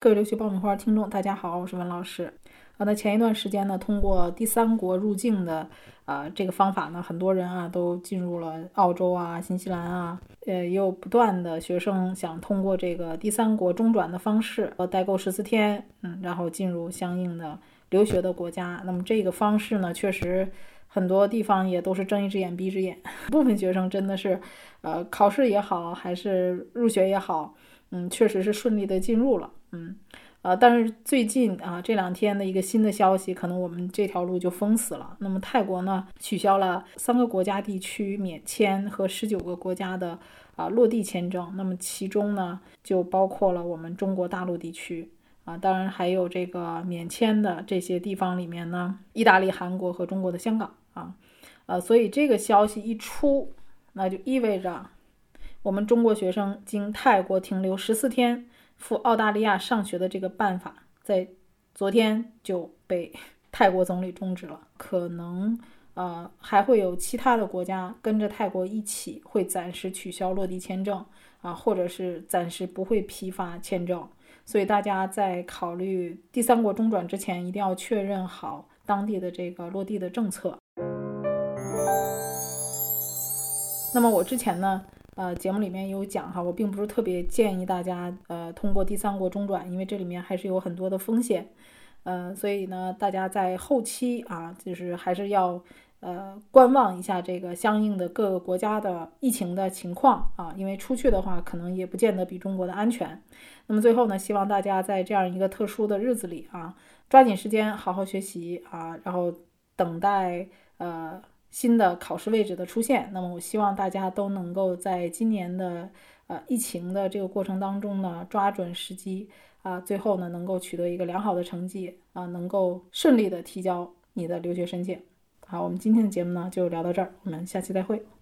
各位留学爆米花听众，大家好，我是文老师。啊，那前一段时间呢，通过第三国入境的啊这个方法呢，很多人啊都进入了澳洲啊、新西兰啊，呃，也有不断的学生想通过这个第三国中转的方式，呃，待够十四天，嗯，然后进入相应的留学的国家。那么这个方式呢，确实很多地方也都是睁一只眼闭一只眼，部分学生真的是，呃，考试也好，还是入学也好。嗯，确实是顺利的进入了，嗯，呃，但是最近啊这两天的一个新的消息，可能我们这条路就封死了。那么泰国呢，取消了三个国家地区免签和十九个国家的啊落地签证，那么其中呢就包括了我们中国大陆地区啊，当然还有这个免签的这些地方里面呢，意大利、韩国和中国的香港啊，呃，所以这个消息一出，那就意味着。我们中国学生经泰国停留十四天赴澳大利亚上学的这个办法，在昨天就被泰国总理终止了。可能呃还会有其他的国家跟着泰国一起会暂时取消落地签证啊，或者是暂时不会批发签证。所以大家在考虑第三国中转之前，一定要确认好当地的这个落地的政策。那么我之前呢？呃，节目里面有讲哈，我并不是特别建议大家呃通过第三国中转，因为这里面还是有很多的风险，呃，所以呢，大家在后期啊，就是还是要呃观望一下这个相应的各个国家的疫情的情况啊，因为出去的话可能也不见得比中国的安全。那么最后呢，希望大家在这样一个特殊的日子里啊，抓紧时间好好学习啊，然后等待呃。新的考试位置的出现，那么我希望大家都能够在今年的呃疫情的这个过程当中呢，抓准时机啊，最后呢能够取得一个良好的成绩啊，能够顺利的提交你的留学申请。好，我们今天的节目呢就聊到这儿，我们下期再会。